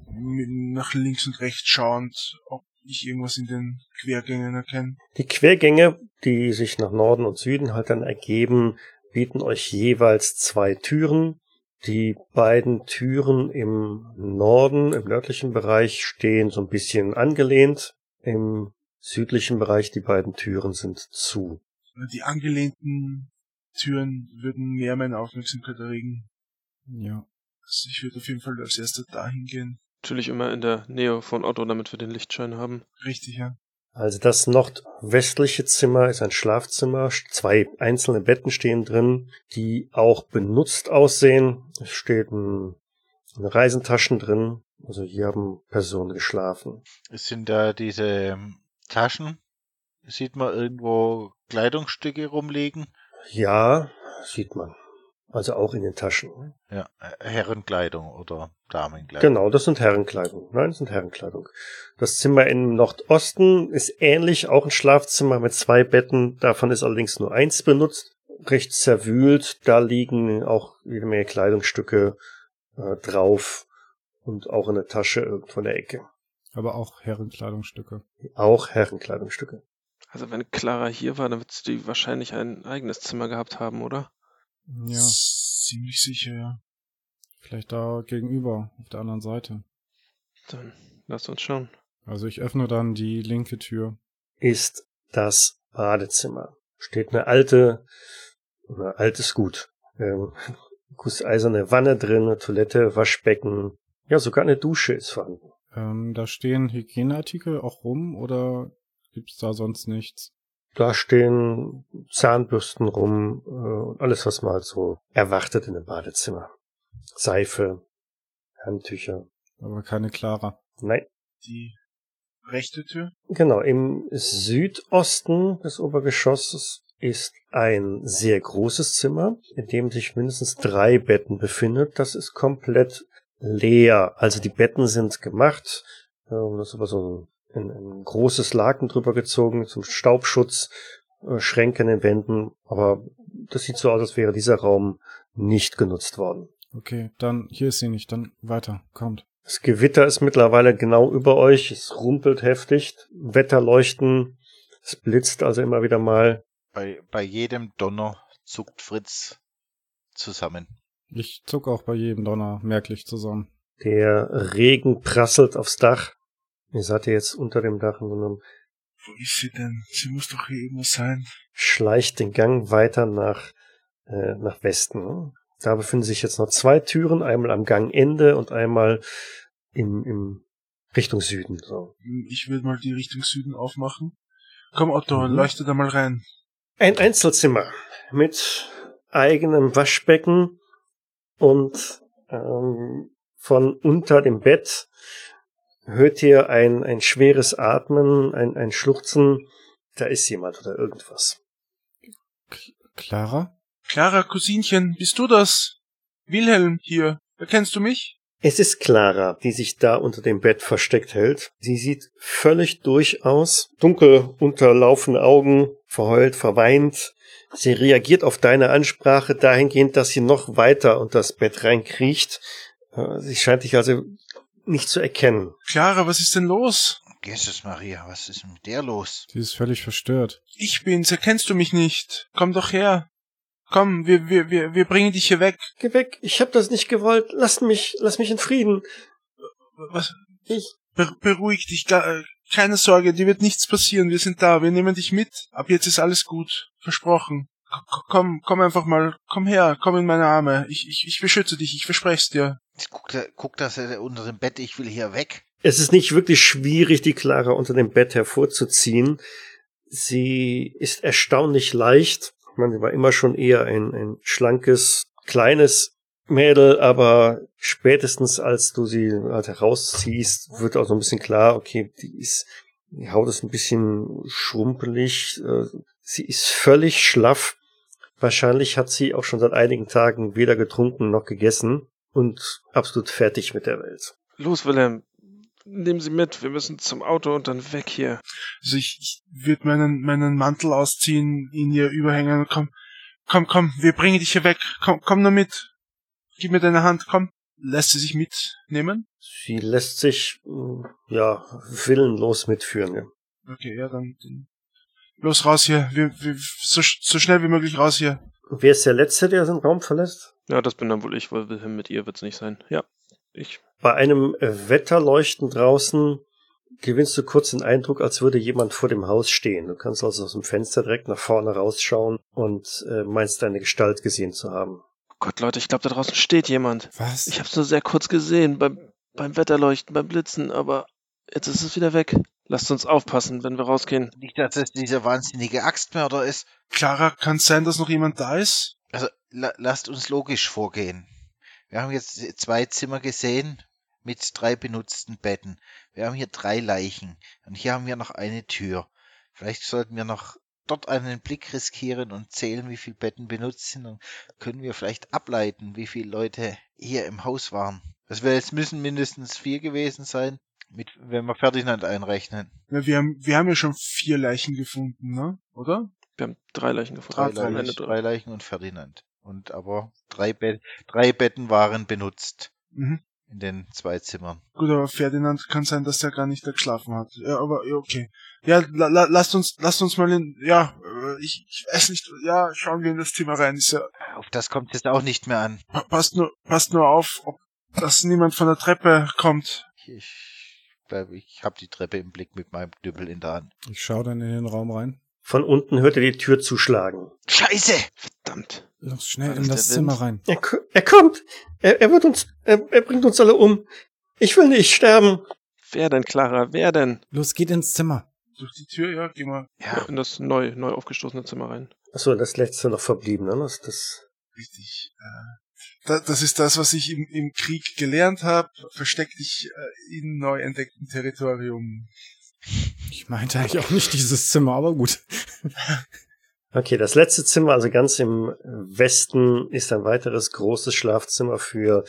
nach links und rechts schauend, ob ich irgendwas in den Quergängen erkenne. Die Quergänge, die sich nach Norden und Süden halt dann ergeben, bieten euch jeweils zwei Türen. Die beiden Türen im Norden, im nördlichen Bereich stehen so ein bisschen angelehnt. Im südlichen Bereich die beiden Türen sind zu. Die angelehnten Türen würden mehr meine Aufmerksamkeit erregen. Ja. Also ich würde auf jeden Fall als erster dahin gehen. Natürlich immer in der Nähe von Otto, damit wir den Lichtschein haben. Richtig, ja. Also das nordwestliche Zimmer ist ein Schlafzimmer. Zwei einzelne Betten stehen drin, die auch benutzt aussehen. Es steht ein, eine Reisentaschen drin. Also hier haben Personen geschlafen. Es sind da diese ähm, Taschen. Sieht man irgendwo Kleidungsstücke rumliegen? Ja, sieht man. Also auch in den Taschen. Ja, Herrenkleidung oder Damenkleidung. Genau, das sind Herrenkleidung. Nein, das sind Herrenkleidung. Das Zimmer im Nordosten ist ähnlich, auch ein Schlafzimmer mit zwei Betten. Davon ist allerdings nur eins benutzt. Recht zerwühlt. Da liegen auch jede Menge Kleidungsstücke äh, drauf und auch eine Tasche irgendwo in der Ecke. Aber auch Herrenkleidungsstücke. Auch Herrenkleidungsstücke. Also wenn Clara hier war, dann wird sie wahrscheinlich ein eigenes Zimmer gehabt haben, oder? Ja. Ziemlich sicher, ja. Vielleicht da gegenüber, auf der anderen Seite. Dann lass uns schauen. Also ich öffne dann die linke Tür. Ist das Badezimmer. Steht eine alte, ein altes Gut. Ähm, <laughs> gusseiserne Wanne drin, eine Toilette, Waschbecken. Ja, sogar eine Dusche ist vorhanden. Ähm, da stehen Hygieneartikel auch rum oder gibt's da sonst nichts? Da stehen Zahnbürsten rum äh, und alles, was man halt so erwartet in einem Badezimmer. Seife, Handtücher. Aber keine Clara. Nein. Die rechte Tür? Genau, im Südosten des Obergeschosses ist ein sehr großes Zimmer, in dem sich mindestens drei Betten befindet. Das ist komplett leer. Also die Betten sind gemacht. Ähm, das ist aber so ein, ein, ein großes Laken drüber gezogen zum Staubschutz, äh, Schränke in den Wänden. Aber das sieht so aus, als wäre dieser Raum nicht genutzt worden. Okay, dann hier ist sie nicht. Dann weiter. Kommt. Das Gewitter ist mittlerweile genau über euch. Es rumpelt heftig. Wetterleuchten. Es blitzt also immer wieder mal. Bei, bei jedem Donner zuckt Fritz zusammen. Ich zuck auch bei jedem Donner merklich zusammen. Der Regen prasselt aufs Dach. Ihr seid ja jetzt unter dem Dach und Wo ist sie denn? Sie muss doch hier irgendwo sein. schleicht den Gang weiter nach, äh, nach Westen. Da befinden sich jetzt noch zwei Türen, einmal am Gangende und einmal im, im Richtung Süden. So. Ich will mal die Richtung Süden aufmachen. Komm, Otto, Mhm. leuchte da mal rein. Ein Einzelzimmer mit eigenem Waschbecken und ähm, von unter dem Bett hört ihr ein, ein schweres Atmen, ein, ein Schluchzen. Da ist jemand oder irgendwas. Clara? Clara, Cousinchen, bist du das? Wilhelm hier. Erkennst du mich? Es ist Clara, die sich da unter dem Bett versteckt hält. Sie sieht völlig durch aus, dunkel unterlaufene Augen, verheult, verweint. Sie reagiert auf deine Ansprache dahingehend, dass sie noch weiter unter das Bett reinkriecht. Äh, Sie scheint dich also nicht zu erkennen. Clara, was ist denn los? Jesus Maria, was ist mit der los? Sie ist völlig verstört. Ich bin's, erkennst du mich nicht? Komm doch her. Komm, wir, wir, wir, wir bringen dich hier weg. Geh weg, ich hab das nicht gewollt. Lass mich, lass mich in Frieden. Was? Ich. Be beruhig dich, keine Sorge, dir wird nichts passieren. Wir sind da, wir nehmen dich mit. Ab jetzt ist alles gut. Versprochen. K komm, komm einfach mal, komm her, komm in meine Arme. Ich, ich, ich beschütze dich, ich versprech's dir. Guck, da, dass er unter dem Bett, ich will hier weg. Es ist nicht wirklich schwierig, die Clara unter dem Bett hervorzuziehen. Sie ist erstaunlich leicht. Ich meine, sie war immer schon eher ein, ein schlankes, kleines Mädel, aber spätestens als du sie halt herausziehst, wird auch so ein bisschen klar, okay, die ist, die Haut ist ein bisschen schrumpelig, äh, sie ist völlig schlaff. Wahrscheinlich hat sie auch schon seit einigen Tagen weder getrunken noch gegessen und absolut fertig mit der Welt. Los, Wilhelm. Nehmen Sie mit. Wir müssen zum Auto und dann weg hier. Also ich, ich würde meinen, meinen Mantel ausziehen, ihn ihr überhängen. Komm, komm, komm, wir bringen dich hier weg. Komm, komm nur mit. Gib mir deine Hand, komm. Lässt sie sich mitnehmen? Sie lässt sich, ja, willenlos mitführen. Ja. Okay, ja, dann, dann los raus hier. Wir, wir, so, so schnell wie möglich raus hier. Wer ist der Letzte, der den Raum verlässt? Ja, das bin dann wohl ich, weil Wilhelm mit ihr wird's nicht sein. Ja, ich. Bei einem äh, Wetterleuchten draußen gewinnst du kurz den Eindruck, als würde jemand vor dem Haus stehen. Du kannst also aus dem Fenster direkt nach vorne rausschauen und äh, meinst deine Gestalt gesehen zu haben. Gott, Leute, ich glaube, da draußen steht jemand. Was? Ich hab's nur sehr kurz gesehen beim, beim Wetterleuchten, beim Blitzen, aber jetzt ist es wieder weg. Lasst uns aufpassen, wenn wir rausgehen. Nicht, dass es dieser wahnsinnige Axtmörder ist. Clara, kann es sein, dass noch jemand da ist? Also la lasst uns logisch vorgehen. Wir haben jetzt zwei Zimmer gesehen mit drei benutzten Betten. Wir haben hier drei Leichen und hier haben wir noch eine Tür. Vielleicht sollten wir noch dort einen Blick riskieren und zählen, wie viele Betten benutzt sind. Dann können wir vielleicht ableiten, wie viele Leute hier im Haus waren. Das wäre jetzt müssen mindestens vier gewesen sein, mit, wenn wir Ferdinand einrechnen. Ja, wir haben, wir haben ja schon vier Leichen gefunden, ne? Oder? Wir haben drei Leichen gefunden. Drei, Leichen, drei Leichen und Ferdinand. Und aber drei, Be drei Betten waren benutzt Mhm. in den zwei Zimmern. Gut, aber Ferdinand kann sein, dass der gar nicht da geschlafen hat. Ja, aber ja, okay. Ja, la, la, lasst uns, lasst uns mal in, ja, äh, ich, ich weiß nicht, ja, schauen wir in das Zimmer rein. Ist ja, Auf das kommt jetzt auch nicht mehr an. pa- passt nur, passt nur auf, ob, dass niemand von der Treppe kommt. Ich glaube, ich habe die Treppe im Blick mit meinem Knüppel in der Hand. Ich schaue dann in den Raum rein. Von unten hört er die Tür zuschlagen. Scheiße! Verdammt. Los, schnell in das Zimmer rein. Er, er kommt. Er, er wird uns, er, er bringt uns alle um. Ich will nicht sterben. Wer denn, Clara? Wer denn? Los, geht ins Zimmer. Durch die Tür, ja, geh mal. Ja, In das neu, neu aufgestoßene Zimmer rein. Achso, das letzte noch verblieben, ne? Das, das Richtig. Äh, da, das ist das, was ich im, im Krieg gelernt habe. Versteck dich äh, in neu entdecktem Territorium. Ich meinte eigentlich auch nicht dieses Zimmer, aber gut. <laughs> Okay, das letzte Zimmer, also ganz im Westen, ist ein weiteres großes Schlafzimmer für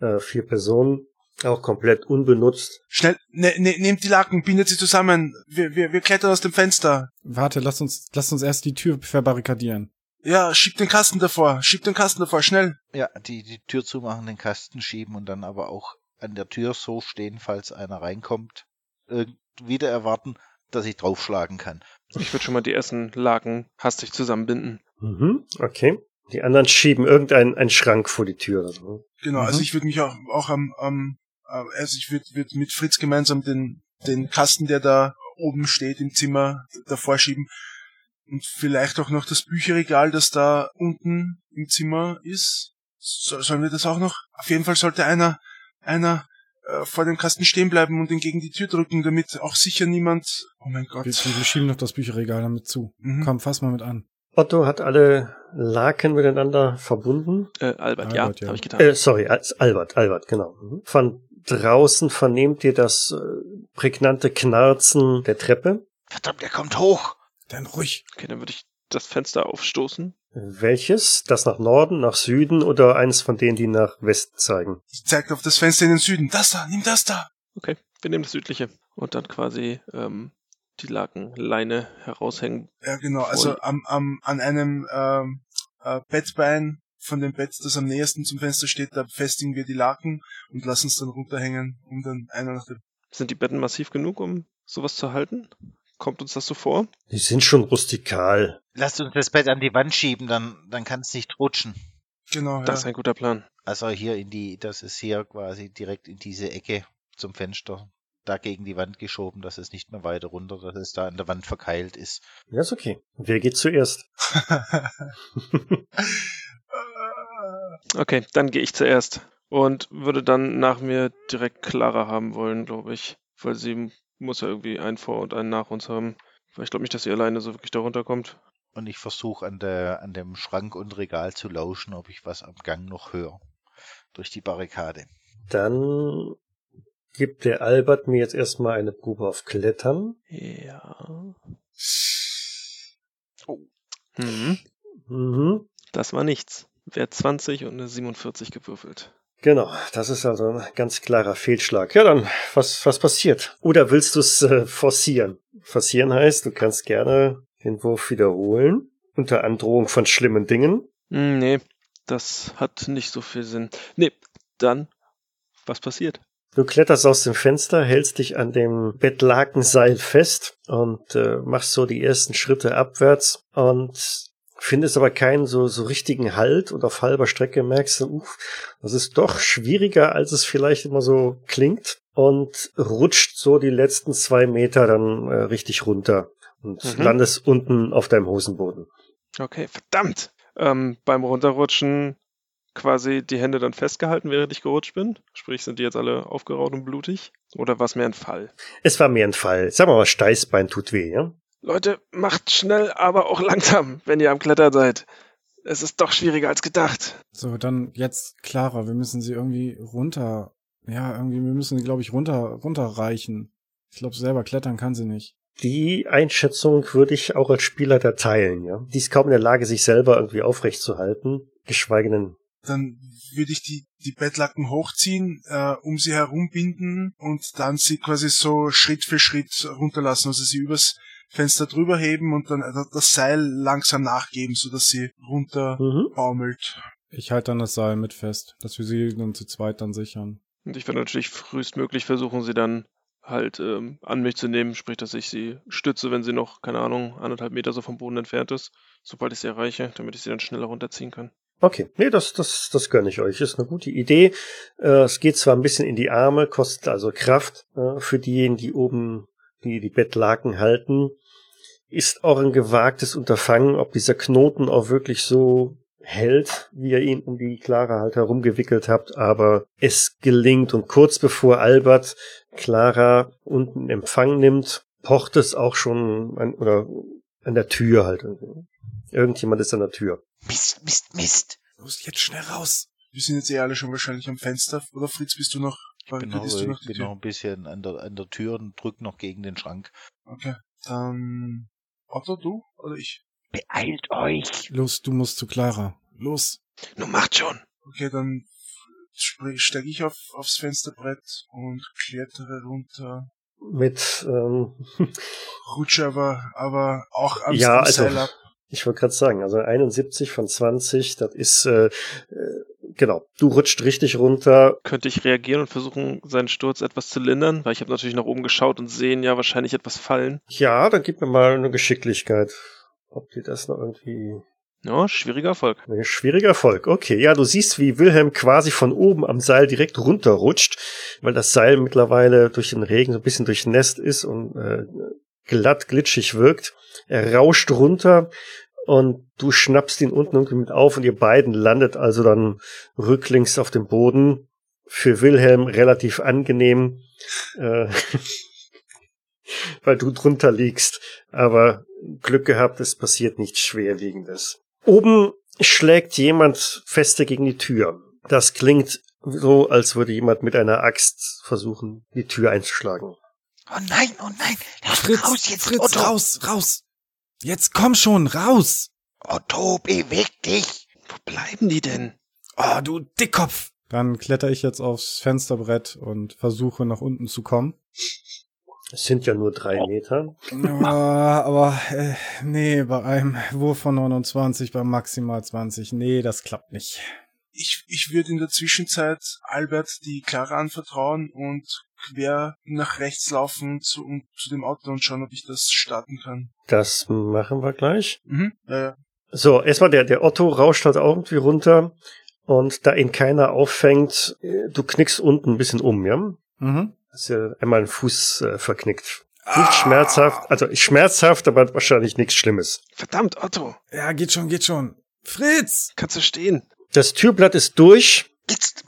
äh, vier Personen, auch komplett unbenutzt. Schnell, ne, ne, nehmt die Laken, bindet sie zusammen. Wir, wir, wir klettern aus dem Fenster. Warte, lass uns, lass uns erst die Tür verbarrikadieren. Ja, schieb den Kasten davor. Schieb den Kasten davor, schnell. ja, die, die Tür zumachen, den Kasten schieben und dann aber auch an der Tür so stehen, falls einer reinkommt. Irgend wieder erwarten, dass ich draufschlagen kann. Ich würde schon mal die ersten Laken hastig zusammenbinden. Mhm, okay. Die anderen schieben irgendeinen einen Schrank vor die Tür. Oder so. Genau, Mhm. also ich würde mich auch, auch am, am also ich würde würd mit Fritz gemeinsam den, den Kasten, der da oben steht im Zimmer, davor schieben. Und vielleicht auch noch das Bücherregal, das da unten im Zimmer ist. So, sollen wir das auch noch? Auf jeden Fall sollte einer, einer äh, vor dem Kasten stehen bleiben und ihn gegen die Tür drücken, damit auch sicher niemand. Oh mein Gott. Wir, wir schieben noch das Bücherregal damit zu. Mhm. Komm, fass mal mit an. Otto hat alle Laken miteinander verbunden. Äh, Albert, Albert, ja, ja. habe ich getan. Äh, sorry, als Albert, Albert, genau. Mhm. Von draußen vernehmt ihr das äh, prägnante Knarzen der Treppe. Verdammt, er kommt hoch! Dann ruhig. Okay, dann würde ich das Fenster aufstoßen. Welches? Das nach Norden, nach Süden oder eines von denen, die nach Westen zeigen? Ich zeig auf das Fenster in den Süden. Das da, nimm das da. Okay, wir nehmen das südliche. Und dann quasi ähm, die Lakenleine heraushängen. Ja, genau. Also am, am, an einem ähm, äh, Bettbein von dem Bett, das am nächsten zum Fenster steht, da befestigen wir die Laken und lassen es dann runterhängen, um dann einer nach dem. Sind die Betten massiv genug, um sowas zu halten? Kommt uns das so vor? Die sind schon rustikal. Lasst uns das Bett an die Wand schieben, dann, dann kann es nicht rutschen. Genau, Das ist ja. ein guter Plan. Also hier in die, das ist hier quasi direkt in diese Ecke zum Fenster, da gegen die Wand geschoben, dass es nicht mehr weiter runter, dass es da an der Wand verkeilt ist. Ja, ist okay. Wer geht zuerst? <laughs> Okay, dann gehe ich zuerst. Und würde dann nach mir direkt Clara haben wollen, glaube ich. Weil sie muss ja irgendwie einen vor und einen nach uns haben. Weil ich glaube nicht, dass sie alleine so wirklich da runterkommt. Und ich versuche an der, an dem Schrank und Regal zu lauschen, ob ich was am Gang noch höre. Durch die Barrikade. Dann gibt der Albert mir jetzt erstmal eine Probe auf Klettern. Ja. Oh. Mhm. Mhm. Das war nichts. Wert 20 und eine 47 gewürfelt. Genau, das ist also ein ganz klarer Fehlschlag. Ja, dann, was, was passiert? Oder willst du es äh, forcieren? Forcieren heißt, du kannst gerne den Wurf wiederholen, unter Androhung von schlimmen Dingen. Hm, nee, das hat nicht so viel Sinn. Nee, dann, was passiert? Du kletterst aus dem Fenster, hältst dich an dem Bettlakenseil fest und äh, machst so die ersten Schritte abwärts und findest aber keinen so, so richtigen Halt und auf halber Strecke merkst du, uff, das ist doch schwieriger, als es vielleicht immer so klingt und rutscht so die letzten zwei Meter dann äh, richtig runter und Mhm. landest unten auf deinem Hosenboden. Okay, verdammt! Ähm, beim Runterrutschen quasi die Hände dann festgehalten, während ich gerutscht bin? Sprich, sind die jetzt alle aufgeraut und blutig? Oder war es mir ein Fall? Es war mir ein Fall. Sag mal, Steißbein tut weh, ja? Leute, macht schnell, aber auch langsam, wenn ihr am Klettern seid. Es ist doch schwieriger als gedacht. So, dann jetzt Clara, wir müssen sie irgendwie runter. Ja, irgendwie, wir müssen sie, glaube ich, runter, runterreichen. Ich glaube, selber klettern kann sie nicht. Die Einschätzung würde ich auch als Spielleiter teilen, ja. Die ist kaum in der Lage, sich selber irgendwie aufrechtzuhalten, geschweige denn. Dann würde ich die, die Bettlaken hochziehen, äh, um sie herumbinden und dann sie quasi so Schritt für Schritt runterlassen. Also sie übers Fenster drüber heben und dann das Seil langsam nachgeben, sodass sie runter Mhm. baumelt. Ich halte dann das Seil mit fest, dass wir sie dann zu zweit dann sichern. Und ich werde natürlich frühestmöglich versuchen, sie dann halt ähm, an mich zu nehmen, sprich, dass ich sie stütze, wenn sie noch, keine Ahnung, anderthalb Meter so vom Boden entfernt ist, sobald ich sie erreiche, damit ich sie dann schneller runterziehen kann. Okay, nee, das, das, das gönne ich euch. Ist eine gute Idee. Äh, es geht zwar ein bisschen in die Arme, kostet also Kraft äh, für diejenigen, die oben die, die Bettlaken halten. Ist auch ein gewagtes Unterfangen, ob dieser Knoten auch wirklich so hält, wie ihr ihn um die Clara halt herumgewickelt habt, aber es gelingt und kurz bevor Albert Clara unten Empfang nimmt, pocht es auch schon an, oder an der Tür halt. Irgendjemand ist an der Tür. Mist, Mist, Mist. Los, jetzt schnell raus. Wir sind jetzt eh alle schon wahrscheinlich am Fenster. Oder Fritz, bist du noch? Ich bin, noch, du noch ich bin noch ein bisschen an der, an der Tür und drück noch gegen den Schrank. Okay, dann Otto, du oder ich? Beeilt euch! Los, du musst zu Clara. Los. Nun macht schon! Okay, dann steige ich auf, aufs Fensterbrett und klettere runter. Mit ähm, Rutsche aber, aber auch am ja, also, Seil ab. Ich wollte gerade sagen, also 71 von 20, das ist äh, äh, genau. Du rutscht richtig runter. Könnte ich reagieren und versuchen, seinen Sturz etwas zu lindern? Weil ich habe natürlich nach oben geschaut und sehen ja wahrscheinlich etwas fallen. Ja, dann gib mir mal eine Geschicklichkeit. Ob dir das noch irgendwie ja, schwieriger Erfolg. Schwieriger Erfolg. Okay, ja, du siehst, wie Wilhelm quasi von oben am Seil direkt runterrutscht, weil das Seil mittlerweile durch den Regen so ein bisschen durchnässt ist und äh, glatt glitschig wirkt. Er rauscht runter und du schnappst ihn unten irgendwie mit auf und ihr beiden landet also dann rücklings auf dem Boden. Für Wilhelm relativ angenehm, äh, <laughs> weil du drunter liegst. Aber Glück gehabt, es passiert nichts Schwerwiegendes. Oben schlägt jemand feste gegen die Tür. Das klingt so, als würde jemand mit einer Axt versuchen, die Tür einzuschlagen. Oh nein, oh nein, lass Fritz, raus jetzt, Fritz, Otto. raus, raus. Jetzt komm schon, raus. Otto, beweg dich. Wo bleiben die denn? Oh, du Dickkopf. Dann kletter ich jetzt aufs Fensterbrett und versuche nach unten zu kommen. Es sind ja nur drei Meter. Ja, aber äh, nee, bei einem Wurf von 29 bei maximal 20, nee, das klappt nicht. Ich, ich würde in der Zwischenzeit Albert die Clara anvertrauen und quer nach rechts laufen zu, um, zu dem Auto und schauen, ob ich das starten kann. Das machen wir gleich. Mhm. Ja, ja. So, erstmal der, der Otto rauscht halt auch irgendwie runter und da ihn keiner auffängt, äh, du knickst unten ein bisschen um, ja? Mhm. Hast ja einmal einen Fuß äh, verknickt. Nicht schmerzhaft, also schmerzhaft, aber wahrscheinlich nichts Schlimmes. Verdammt, Otto, Ja, geht schon, geht schon. Fritz! kannst du stehen? Das Türblatt ist durch. Jetzt.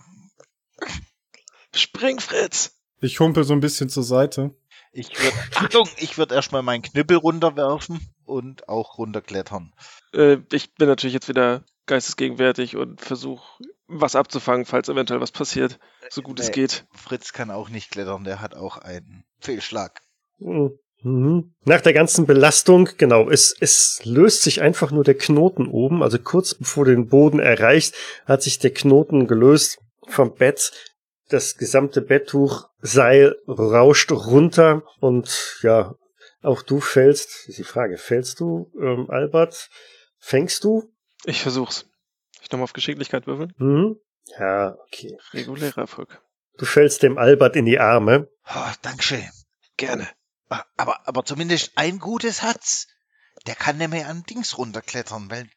Spring, Fritz! Ich humpel so ein bisschen zur Seite. Ich würde, Achtung, ich würde erstmal meinen Knüppel runterwerfen und auch runterklettern. Äh, ich bin natürlich jetzt wieder geistesgegenwärtig und versuche was abzufangen, falls eventuell was passiert, so gut es Nee. geht. Fritz kann auch nicht klettern, der hat auch einen Fehlschlag. Mhm. Nach der ganzen Belastung, genau, es, es löst sich einfach nur der Knoten oben. Also kurz bevor du den Boden erreicht, hat sich der Knoten gelöst vom Bett. Das gesamte Betttuch, Seil rauscht runter und ja, auch du fällst. Ist die Frage, fällst du, ähm, Albert? Fängst du? Ich versuch's. Ich nochmal auf Geschicklichkeit würfeln. Mhm. Ja, okay. Regulärer Erfolg. Du fällst dem Albert in die Arme. Oh, Dankeschön. Gerne. Ah, Aber, aber zumindest ein gutes hat's. Der kann nämlich an Dings runterklettern, weil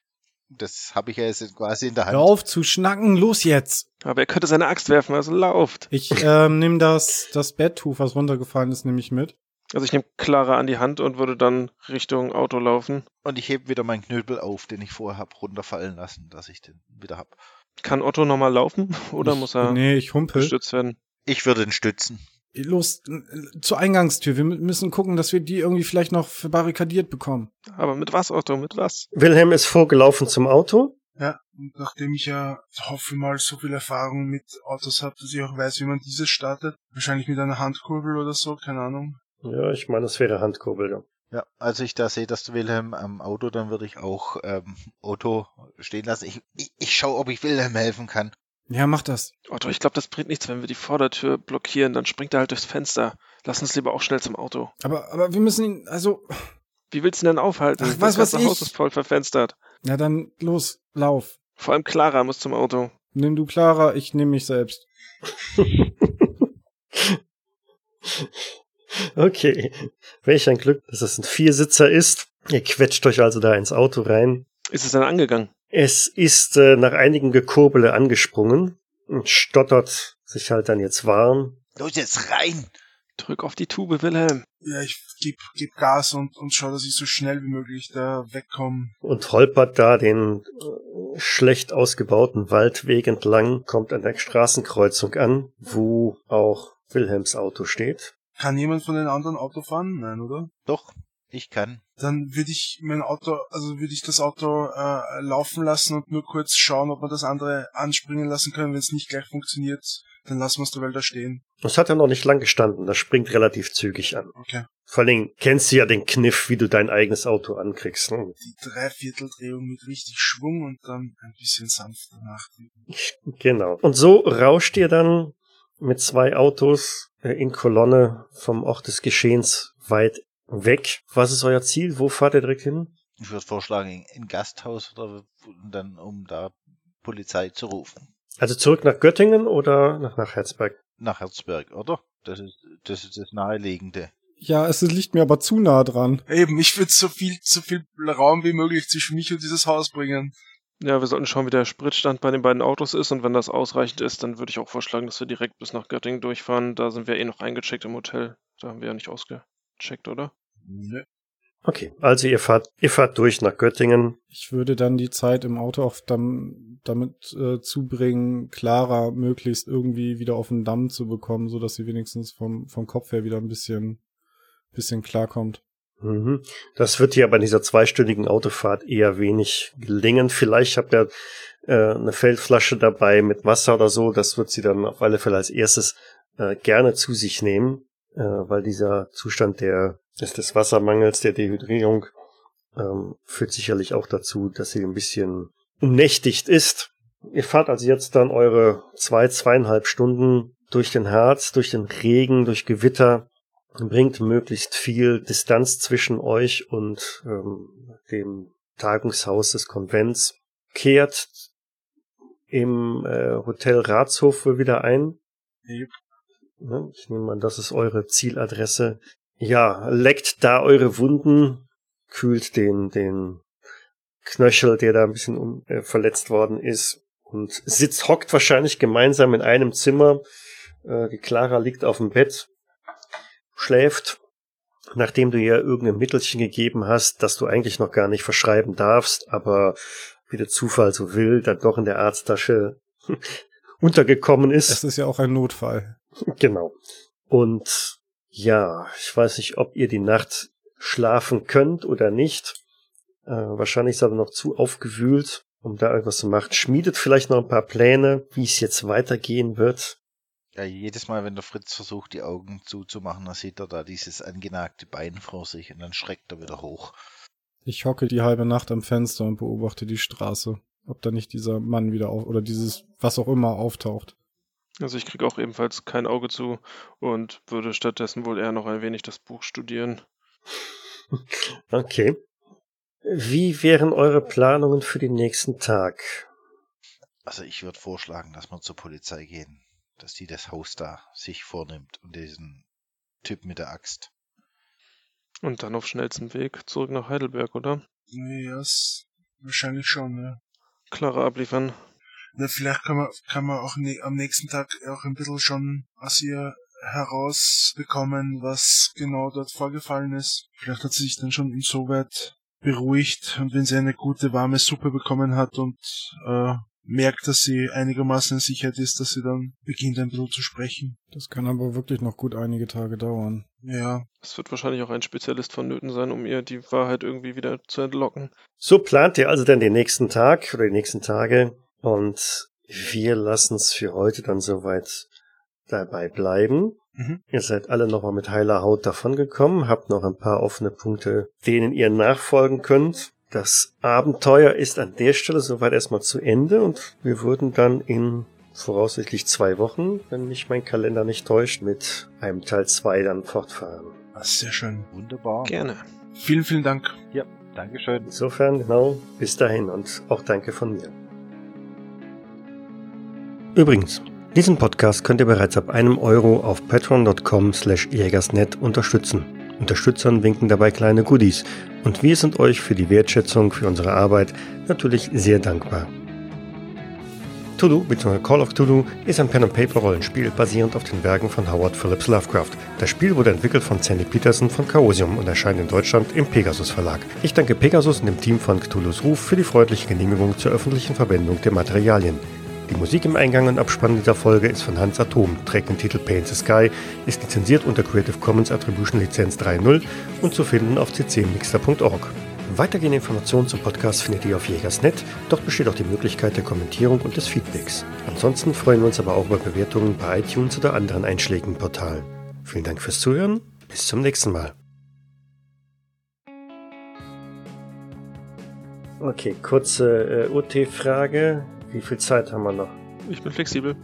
das habe ich ja jetzt quasi in der Hand. Hör auf zu schnacken, los jetzt! Aber er könnte seine Axt werfen, also lauft. Ich ähm, nehme das, das Betttuch, was runtergefallen ist, nehme ich mit. Also ich nehme Clara an die Hand und würde dann Richtung Auto laufen. Und ich hebe wieder meinen Knöbel auf, den ich vorher hab runterfallen lassen, dass ich den wieder hab. Kann Otto nochmal laufen <laughs> oder ich, muss er Nee, ich humpel. gestützt werden? Ich würde ihn stützen. Los, zur Eingangstür. Wir mü- müssen gucken, dass wir die irgendwie vielleicht noch verbarrikadiert bekommen. Aber mit was, Otto? Mit was? Wilhelm ist vorgelaufen zum Auto. Ja, und nachdem ich ja hoffe mal so viel Erfahrung mit Autos habe, dass ich auch weiß, wie man dieses startet. Wahrscheinlich mit einer Handkurbel oder so, keine Ahnung. Ja, ich meine, das wäre Handkurbel. Ja. Ja, als ich da sehe, dass du Wilhelm am Auto, dann würde ich auch ähm, Otto stehen lassen. Ich, ich, ich schaue, ob ich Wilhelm helfen kann. Ja, mach das. Otto, ich glaube, das bringt nichts, wenn wir die Vordertür blockieren. Dann springt er halt durchs Fenster. Lass uns lieber auch schnell zum Auto. Aber, aber wir müssen ihn, also, Wie willst du ihn denn aufhalten? Ach, was das ganze Haus ich. ist voll verfenstert. ja dann los, lauf. Vor allem Clara muss zum Auto. Nimm du Clara, ich nehme mich selbst. <laughs> Okay. Welch ein Glück, dass es ein Viersitzer ist. Ihr quetscht euch also da ins Auto rein. Ist es dann angegangen? Es ist äh, nach einigen Gekurbele angesprungen und stottert sich halt dann jetzt warm. Los jetzt rein! Drück auf die Tube, Wilhelm. Ja, ich geb, geb Gas und, und schau, dass ich so schnell wie möglich da wegkomme. Und holpert da den äh, schlecht ausgebauten Waldweg entlang, kommt an der Straßenkreuzung an, wo auch Wilhelms Auto steht. Kann jemand von den anderen Auto fahren? Nein, oder? Doch, ich kann. Dann würde ich mein Auto, also würde ich das Auto äh, laufen lassen und nur kurz schauen, ob wir das andere anspringen lassen können. Wenn es nicht gleich funktioniert, dann lassen wir es derweil da stehen. Das hat ja noch nicht lang gestanden, das springt relativ zügig an. Okay. Vor allen Dingen kennst du ja den Kniff, wie du dein eigenes Auto ankriegst. Ne? Die Dreivierteldrehung mit richtig Schwung und dann ein bisschen sanfter nachdrücken. Genau. Und so rauscht ihr dann mit zwei Autos äh, in Kolonne vom Ort des Geschehens weit weg. Was ist euer Ziel? Wo fahrt ihr direkt hin? Ich würde vorschlagen, in ein Gasthaus oder dann, um da Polizei zu rufen. Also zurück nach Göttingen oder nach, nach Herzberg? Nach Herzberg, oder? Das ist, das ist das Naheliegende. Ja, es liegt mir aber zu nah dran. Eben, ich würde so viel, so viel Raum wie möglich zwischen mich und dieses Haus bringen. Ja, wir sollten schauen, wie der Spritstand bei den beiden Autos ist und wenn das ausreichend ist, dann würde ich auch vorschlagen, dass wir direkt bis nach Göttingen durchfahren. Da sind wir eh noch eingecheckt im Hotel. Da haben wir ja nicht ausgecheckt, oder? Nö. Okay, also ihr fahrt, ihr fahrt durch nach Göttingen. Ich würde dann die Zeit im Auto auch dam, damit äh, zubringen, Clara möglichst irgendwie wieder auf den Damm zu bekommen, so dass sie wenigstens vom, vom Kopf her wieder ein bisschen, bisschen klarkommt. Mhm. Das wird hier aber in dieser zweistündigen Autofahrt eher wenig gelingen. Vielleicht habt ihr äh, eine Feldflasche dabei mit Wasser oder so. Das wird sie dann auf alle Fälle als erstes äh, gerne zu sich nehmen, äh, weil dieser Zustand der des, des Wassermangels, der Dehydrierung ähm, führt sicherlich auch dazu, dass sie ein bisschen umnächtigt ist. Ihr fahrt also jetzt dann eure zwei, zweieinhalb Stunden durch den Harz, durch den Regen, durch Gewitter, bringt möglichst viel Distanz zwischen euch und ähm, dem Tagungshaus des Konvents, kehrt im äh, Hotel Ratshof wohl wieder ein. Yep. Ne, ich nehme an, das ist eure Zieladresse. Ja, leckt da eure Wunden, kühlt den, den Knöchel, der da ein bisschen um, äh, verletzt worden ist und sitzt, hockt wahrscheinlich gemeinsam in einem Zimmer. Äh, die Clara liegt auf dem Bett, schläft, nachdem du ihr irgendein Mittelchen gegeben hast, das du eigentlich noch gar nicht verschreiben darfst, aber wie der Zufall so will, dann doch in der Arzttasche <laughs> untergekommen ist. Es ist ja auch ein Notfall. Genau. Und ja, ich weiß nicht, ob ihr die Nacht schlafen könnt oder nicht. Äh, wahrscheinlich ist aber noch zu aufgewühlt, um da irgendwas zu machen. Schmiedet vielleicht noch ein paar Pläne, wie es jetzt weitergehen wird. Ja, jedes Mal, wenn der Fritz versucht, die Augen zuzumachen, dann sieht er da dieses angenagte Bein vor sich und dann schreckt er wieder hoch. Ich hocke die halbe Nacht am Fenster und beobachte die Straße, ob da nicht dieser Mann wieder auf oder dieses was auch immer auftaucht. Also ich kriege auch ebenfalls kein Auge zu und würde stattdessen wohl eher noch ein wenig das Buch studieren. <laughs> Okay. Wie wären eure Planungen für den nächsten Tag? Also ich würde vorschlagen, dass wir zur Polizei gehen, dass die das Haus da sich vornimmt und diesen Typ mit der Axt. Und dann auf schnellstem Weg zurück nach Heidelberg, oder? Ja, yes, wahrscheinlich schon, ja. Klare abliefern. Na, vielleicht kann man, kann man auch ne, am nächsten Tag auch ein bisschen schon aus ihr herausbekommen, was genau dort vorgefallen ist. Vielleicht hat sie sich dann schon insoweit beruhigt und wenn sie eine gute warme Suppe bekommen hat und äh, merkt, dass sie einigermaßen in Sicherheit ist, dass sie dann beginnt ein bisschen zu sprechen. Das kann aber wirklich noch gut einige Tage dauern. Ja. Es wird wahrscheinlich auch ein Spezialist vonnöten sein, um ihr die Wahrheit irgendwie wieder zu entlocken. So plant ihr also dann den nächsten Tag oder die nächsten Tage und wir lassen es für heute dann soweit dabei bleiben. Mhm. Ihr seid alle nochmal mit heiler Haut davongekommen, habt noch ein paar offene Punkte, denen ihr nachfolgen könnt. Das Abenteuer ist an der Stelle soweit erstmal zu Ende und wir würden dann in voraussichtlich zwei Wochen, wenn mich mein Kalender nicht täuscht, mit einem Teil zwei dann fortfahren. Das ist sehr schön. Wunderbar. Gerne. Vielen, vielen Dank. Ja, Dankeschön. Insofern, genau, bis dahin und auch danke von mir. Übrigens, Diesen Podcast könnt ihr bereits ab einem Euro auf patreon.com slash jägersnet unterstützen. Unterstützern winken dabei kleine Goodies und wir sind euch für die Wertschätzung für unsere Arbeit natürlich sehr dankbar. Tulu bzw. Call of Tulu ist ein Pen-and-Paper-Rollenspiel basierend auf den Werken von Howard Phillips Lovecraft. Das Spiel wurde entwickelt von Sandy Peterson von Chaosium und erscheint in Deutschland im Pegasus Verlag. Ich danke Pegasus und dem Team von Cthulhu's Ruf für die freundliche Genehmigung zur öffentlichen Verwendung der Materialien. Die Musik im Eingang und Abspann dieser Folge ist von Hans Atom, trägt den Titel Paint the Sky, ist lizenziert unter Creative Commons Attribution Lizenz 3.0 und zu finden auf ccmixter.org. Weitergehende Informationen zum Podcast findet ihr auf Jägersnet. Dort besteht auch die Möglichkeit der Kommentierung und des Feedbacks. Ansonsten freuen wir uns aber auch über Bewertungen bei iTunes oder anderen einschlägigen Portalen. Vielen Dank fürs Zuhören. Bis zum nächsten Mal. Okay, kurze äh, UT-Frage. Wie viel Zeit haben wir noch? Ich bin flexibel.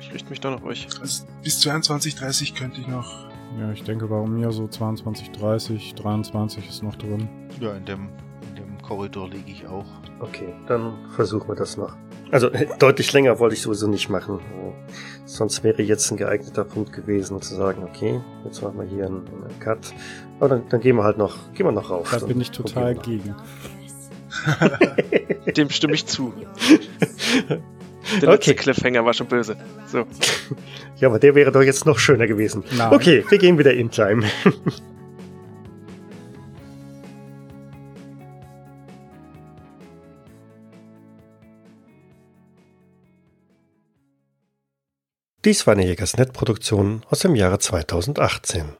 Ich richte mich dann auf euch. Also bis 22.30 könnte ich noch. Ja, ich denke bei mir so 22, 30, 23 ist noch drin. Ja, in dem, in dem Korridor liege ich auch. Okay, dann versuchen wir das noch. Also äh, deutlich länger wollte ich sowieso nicht machen. Äh, sonst wäre jetzt ein geeigneter Punkt gewesen, zu sagen, okay, jetzt machen wir hier einen, einen Cut. Aber dann, dann gehen wir halt noch, gehen wir noch rauf. Da bin ich total gegen. <laughs> <laughs> Dem stimme ich zu. <laughs> Der Okay. letzte Cliffhanger war schon böse. So. <laughs> Ja, aber der wäre doch jetzt noch schöner gewesen. Nein. Okay, wir gehen wieder in Time. <laughs> Dies war eine Jägersnet-Produktion aus dem Jahre 2018.